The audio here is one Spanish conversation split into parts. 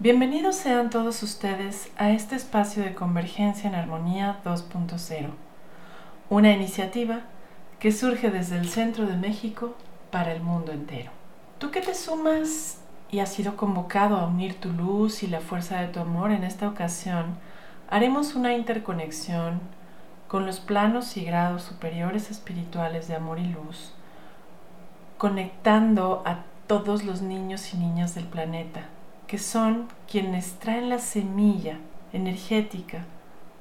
Bienvenidos sean todos ustedes a este espacio de Convergencia en Armonía 2.0, una iniciativa que surge desde el centro de México para el mundo entero. Tú que te sumas y has sido convocado a unir tu luz y la fuerza de tu amor en esta ocasión, haremos una interconexión con los planos y grados superiores espirituales de amor y luz, conectando a todos los niños y niñas del planeta que son quienes traen la semilla energética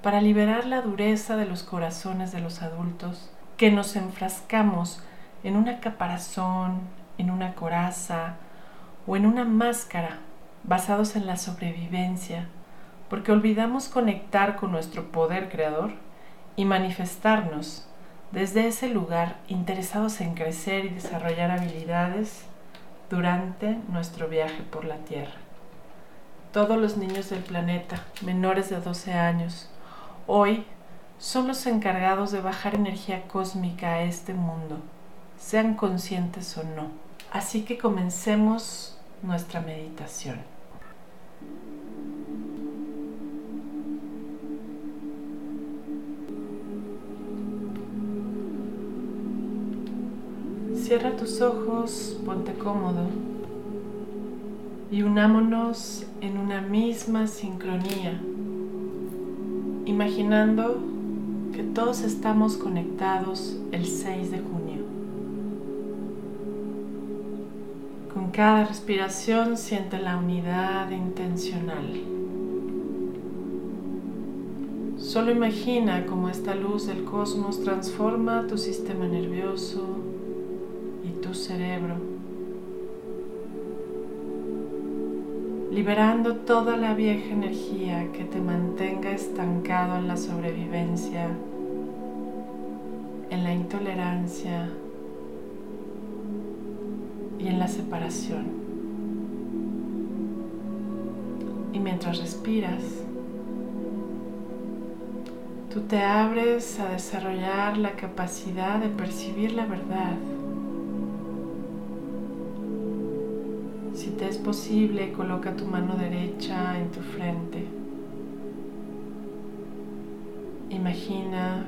para liberar la dureza de los corazones de los adultos, que nos enfrascamos en una caparazón, en una coraza o en una máscara basados en la sobrevivencia, porque olvidamos conectar con nuestro poder creador y manifestarnos desde ese lugar interesados en crecer y desarrollar habilidades durante nuestro viaje por la Tierra todos los niños del planeta menores de 12 años hoy son los encargados de bajar energía cósmica a este mundo, sean conscientes o no. Así que comencemos nuestra meditación. Cierra tus ojos, ponte cómodo y unámonos en una misma sincronía, imaginando que todos estamos conectados el 6 de junio. Con cada respiración siente la unidad intencional. Solo imagina cómo esta luz del cosmos transforma tu sistema nervioso y tu cerebro liberando toda la vieja energía que te mantenga estancado en la sobrevivencia, en la intolerancia y en la separación. Y mientras respiras, tú te abres a desarrollar la capacidad de percibir la verdad es posible, coloca tu mano derecha en tu frente. Imagina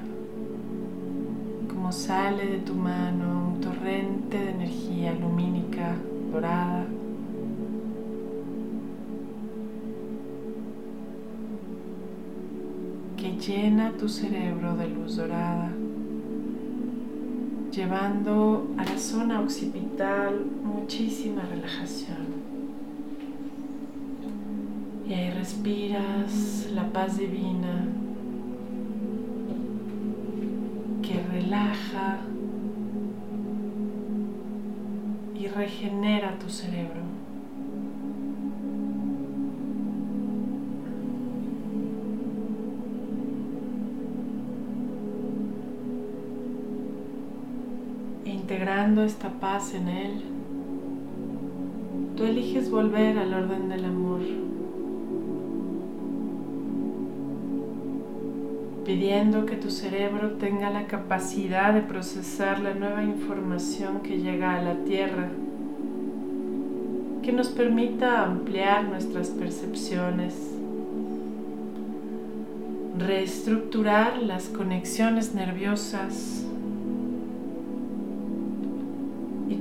cómo sale de tu mano un torrente de energía lumínica dorada. que llena tu cerebro de luz dorada llevando a la zona occipital muchísima relajación. Y ahí respiras la paz divina que relaja y regenera tu cerebro. integrando esta paz en él, tú eliges volver al orden del amor, pidiendo que tu cerebro tenga la capacidad de procesar la nueva información que llega a la Tierra, que nos permita ampliar nuestras percepciones, reestructurar las conexiones nerviosas,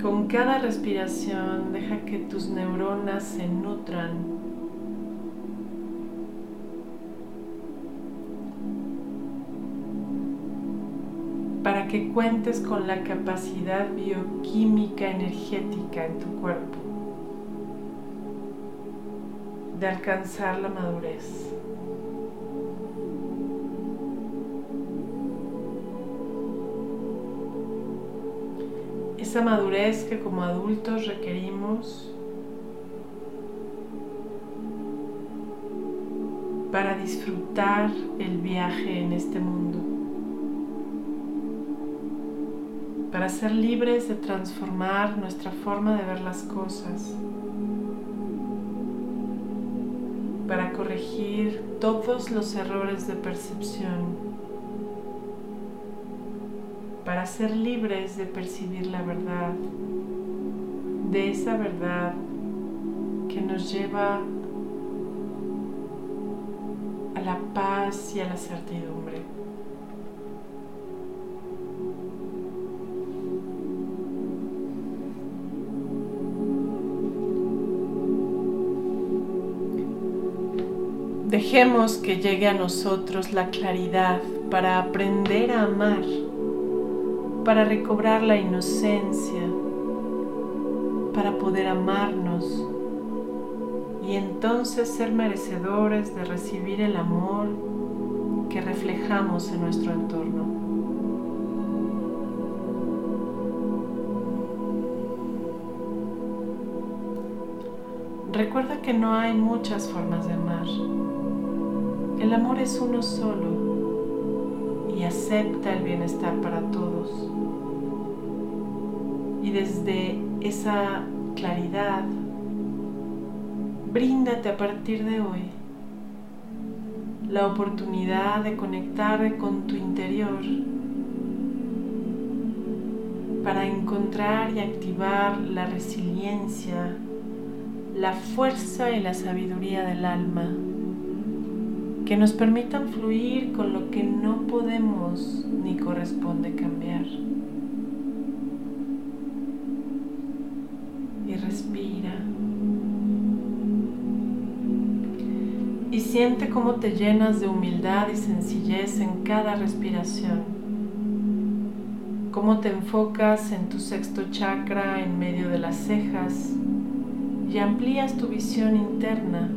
con cada respiración deja que tus neuronas se nutran. Para que cuentes con la capacidad bioquímica energética en tu cuerpo de alcanzar la madurez. esa madurez que como adultos requerimos para disfrutar el viaje en este mundo, para ser libres de transformar nuestra forma de ver las cosas, para corregir todos los errores de percepción para ser libres de percibir la verdad, de esa verdad que nos lleva la paz y a la certidumbre. Dejemos que llegue a nosotros la claridad para aprender a amar, para recobrar la inocencia, para poder amarnos y entonces ser merecedores de recibir el amor que reflejamos en nuestro entorno. Recuerda que no hay muchas formas de amar. El amor es uno solo y acepta el bienestar para todos. Y desde esa claridad, bríndate a partir de hoy la oportunidad de conectar con tu interior para encontrar y activar la resiliencia, la fuerza y la sabiduría del alma que nos permitan fluir con lo que no podemos ni corresponde cambiar. Y respira. Y siente cómo te llenas de humildad y sencillez en cada respiración. Cómo te enfocas en tu sexto chakra en medio de las cejas y amplías tu visión interna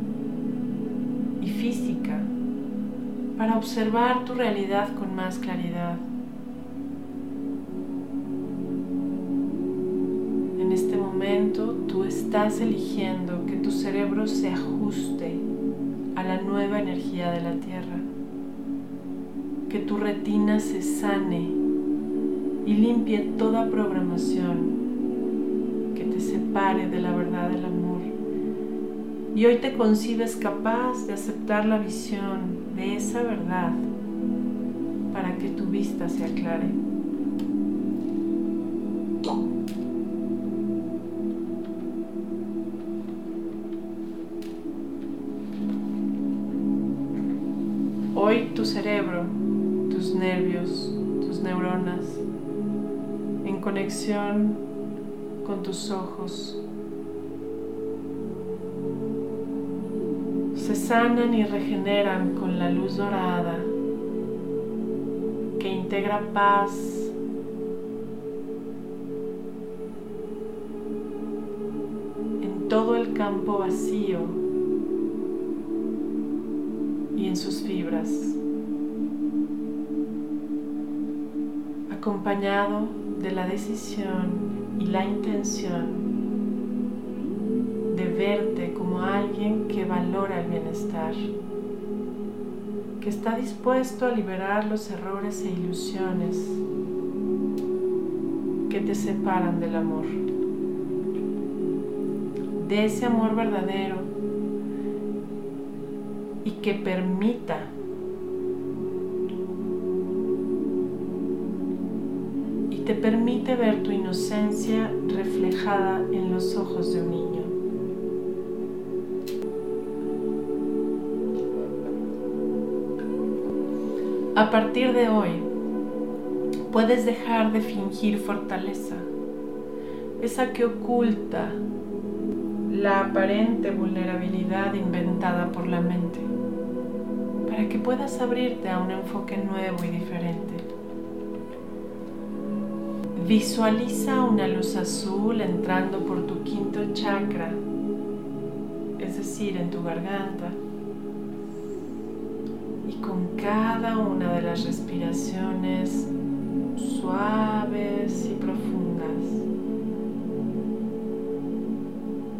y física para observar tu realidad con más claridad. En este momento tú estás eligiendo que tu cerebro se ajuste a la nueva energía de la Tierra, que tu retina se sane y limpie toda programación que te separe de la verdad del amor. Y hoy te concibes capaz de aceptar la visión de esa verdad para que tu vista se aclare. Hoy tu cerebro, tus nervios, tus neuronas, en conexión con tus ojos, se sanan y regeneran con la luz dorada que integra paz, en todo el campo vacío y en sus fibras, acompañado de la decisión y la intención verte como alguien que valora el bienestar, que está dispuesto a liberar los errores e ilusiones que te separan del amor, de ese amor verdadero y que permita y te permite ver tu inocencia reflejada en los ojos de un niño. A partir de hoy, puedes dejar de fingir fortaleza, esa que oculta la aparente vulnerabilidad inventada por la mente, para que puedas abrirte a un enfoque nuevo y diferente. Visualiza una luz azul entrando por tu quinto chakra, es decir, en tu garganta con cada una de las respiraciones suaves y profundas.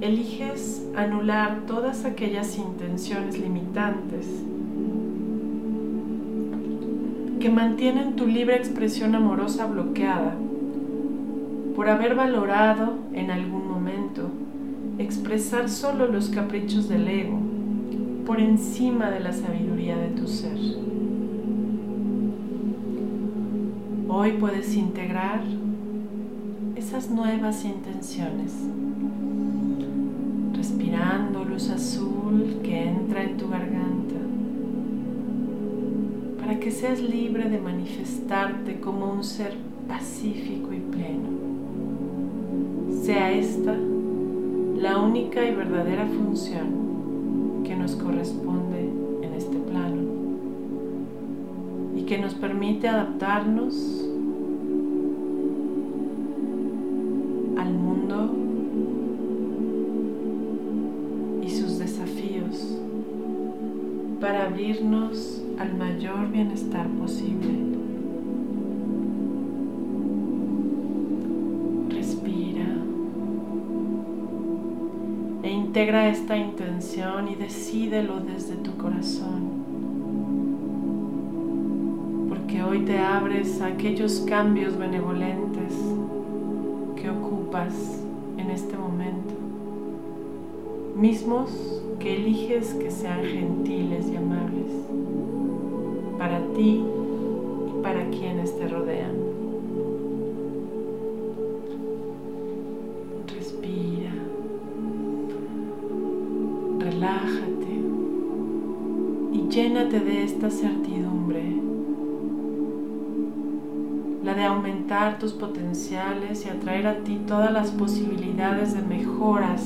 Eliges anular todas aquellas intenciones limitantes que mantienen tu libre expresión amorosa bloqueada por haber valorado en algún momento expresar solo los caprichos del ego por encima de la sabiduría de tu ser. Hoy puedes integrar esas nuevas intenciones, respirando luz azul que entra en tu garganta que seas libre de manifestarte como un ser pacífico y pleno. Sea esta la única y verdadera función que nos corresponde en este plano y que nos permite adaptarnos al mundo y sus desafíos para abrirnos al mayor bienestar posible. Integra esta intención y decídelo desde tu corazón. Porque hoy te abres a aquellos cambios benevolentes que ocupas en este momento, mismos que eliges que sean gentiles y amables para ti y para quienes te rodean. De esta certidumbre, la de aumentar tus potenciales y atraer a ti todas las posibilidades de mejoras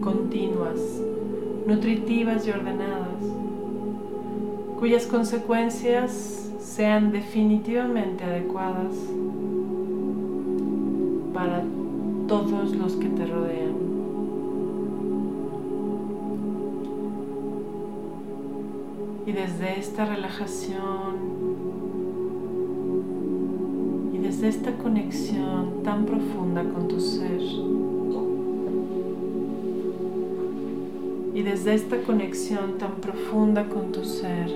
continuas, nutritivas y ordenadas cuyas consecuencias sean definitivamente adecuadas para todos los que te rodean. Desde esta relajación y desde esta conexión tan profunda con tu ser, y desde esta conexión tan profunda con tu ser,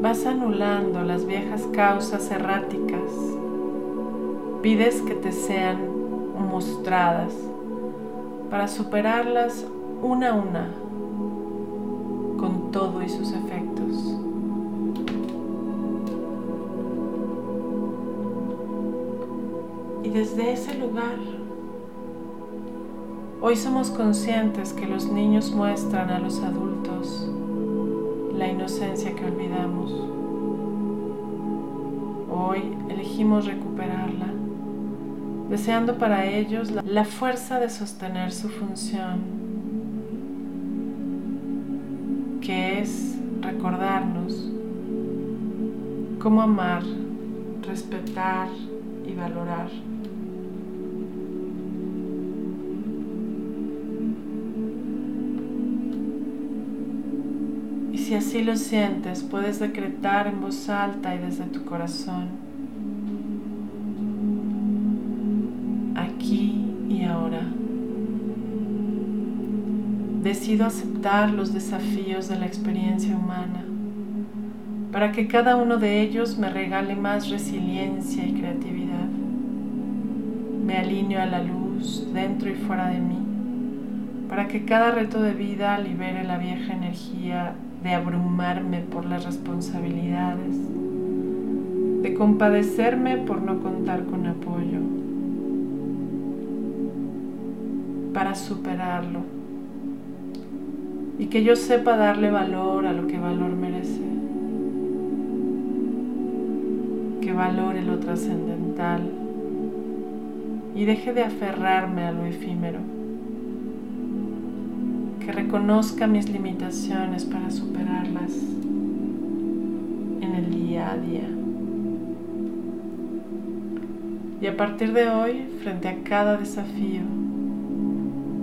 vas anulando las viejas causas erráticas. Pides que te sean mostradas para superarlas una a una y sus efectos. Y desde ese lugar, hoy somos conscientes que los niños muestran a los adultos la inocencia que olvidamos. Hoy elegimos recuperarla, deseando para ellos la, fuerza de sostener su función, recordarnos cómo amar, respetar y valorar. si así lo sientes, puedes decretar en voz alta y desde tu corazón, Decido aceptar los desafíos de la experiencia humana para que cada uno de ellos me regale más resiliencia y creatividad. Me alineo a la luz dentro y fuera de mí para que cada reto de vida libere la vieja energía de abrumarme por las responsabilidades, de compadecerme por no contar con apoyo, para superarlo y que yo sepa darle valor a lo que valor merece, que valore lo trascendental y deje de aferrarme a lo efímero que reconozca mis limitaciones para superarlas en el día a día. Y a partir de hoy, frente a cada desafío,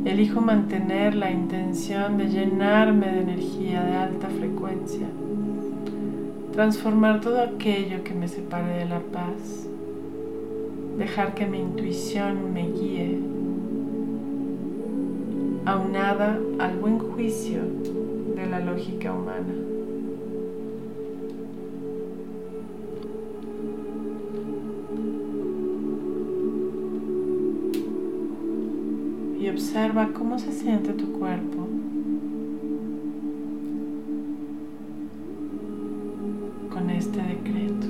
elijo mantener la intención de llenarme de energía de alta frecuencia, transformar todo aquello que me separe de la paz, dejar que mi intuición me guíe. Aunada al buen juicio de la lógica humana. Observa cómo se siente tu cuerpo. con este decreto.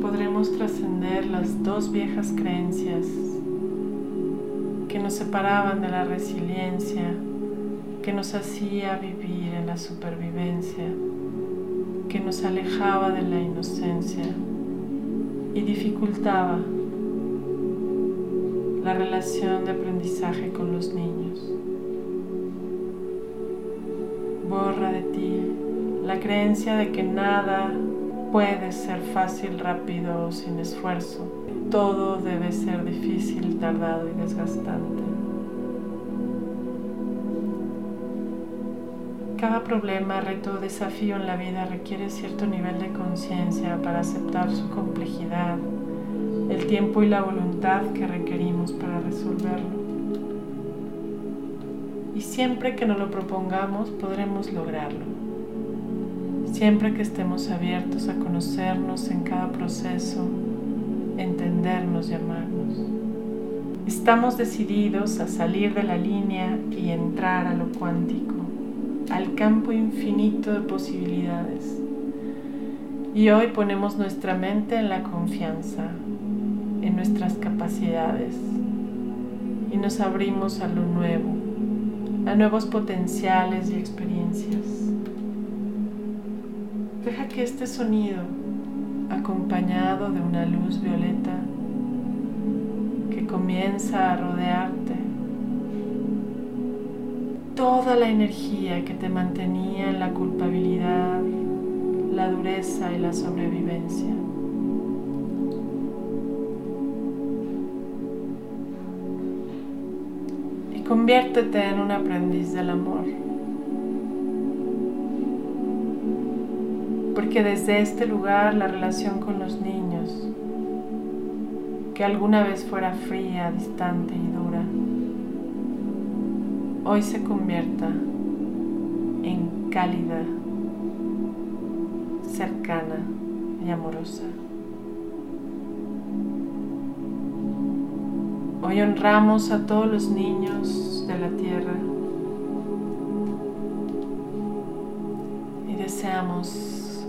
podremos trascender las dos viejas creencias que nos separaban de la resiliencia, que nos hacía vivir en la supervivencia, que nos alejaba de la inocencia y dificultaba la relación de aprendizaje con los niños. Borra de ti la creencia de que nada puede ser fácil, rápido o sin esfuerzo. Todo debe ser difícil, tardado y desgastante. Cada problema, reto o desafío en la vida requiere cierto nivel de conciencia para aceptar su complejidad, el tiempo y la voluntad que requerimos para resolverlo. Y siempre que nos lo propongamos podremos lograrlo. Siempre que estemos abiertos a conocernos en cada proceso, entendernos y amarnos. Estamos decididos a salir de la línea y entrar a lo cuántico, al campo infinito de posibilidades. Y hoy ponemos nuestra mente en la confianza, en nuestras capacidades y nos abrimos a lo nuevo, a nuevos potenciales y experiencias. Deja que este sonido, acompañado de una luz violeta que comienza a rodearte, toda la energía que te mantenía en la culpabilidad, la dureza y la sobrevivencia. Y conviértete en un aprendiz del amor. Porque desde este lugar la relación con los niños, que alguna vez fuera fría, distante y dura, hoy se convierta en cálida, cercana y amorosa. Hoy honramos a todos los niños de la tierra y deseamos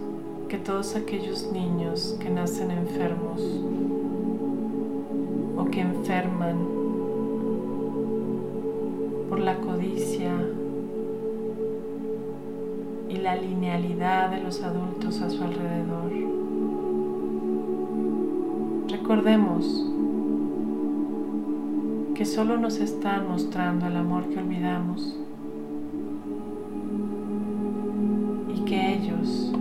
que todos aquellos niños que nacen enfermos o que enferman por la codicia y la linealidad de los adultos a su alrededor. Recordemos que solo nos están mostrando el amor que olvidamos y que ellos,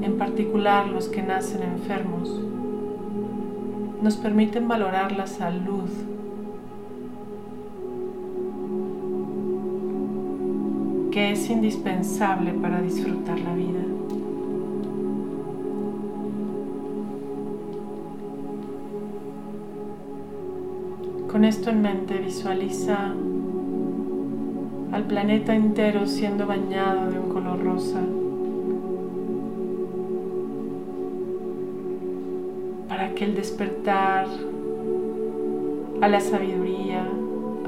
en particular los que nacen enfermos, nos permiten valorar la salud que es indispensable para disfrutar la vida. Con esto en mente visualiza al planeta entero siendo bañado de un color rosa. Para que el despertar a la sabiduría,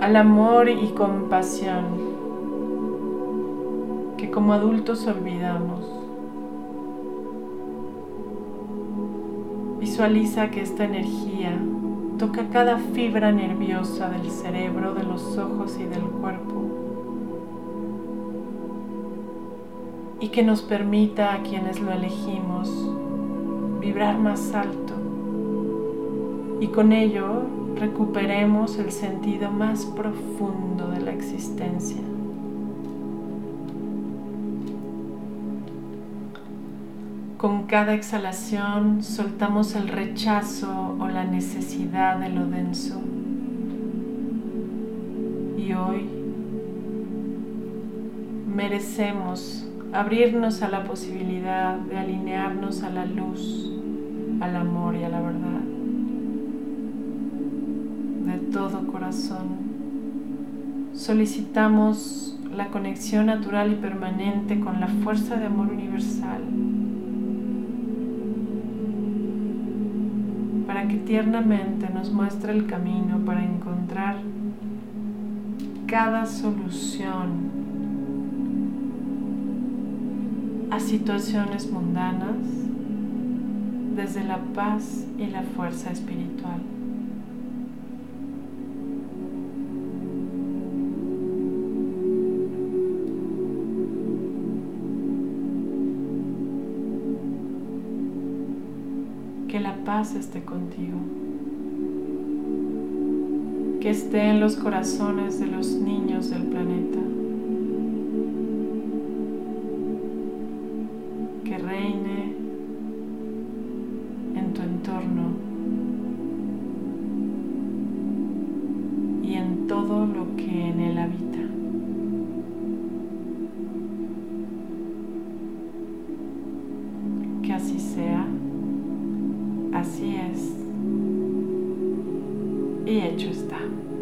al amor y compasión que como adultos olvidamos. Visualiza que esta energía toca cada fibra nerviosa del cerebro, de los ojos y del cuerpo. Y que nos permita a quienes lo elegimos vibrar más alto. Y con ello recuperemos el sentido más profundo de la existencia. Cada exhalación soltamos el rechazo o la necesidad de lo denso. Y hoy merecemos abrirnos a la posibilidad de alinearnos a la luz, al amor y a la verdad. De todo corazón solicitamos la conexión natural y permanente con la fuerza de amor universal para que tiernamente nos muestre el camino para encontrar cada solución a situaciones mundanas desde la paz y la fuerza espiritual. paz esté contigo. Que esté en los corazones de los niños del planeta. está.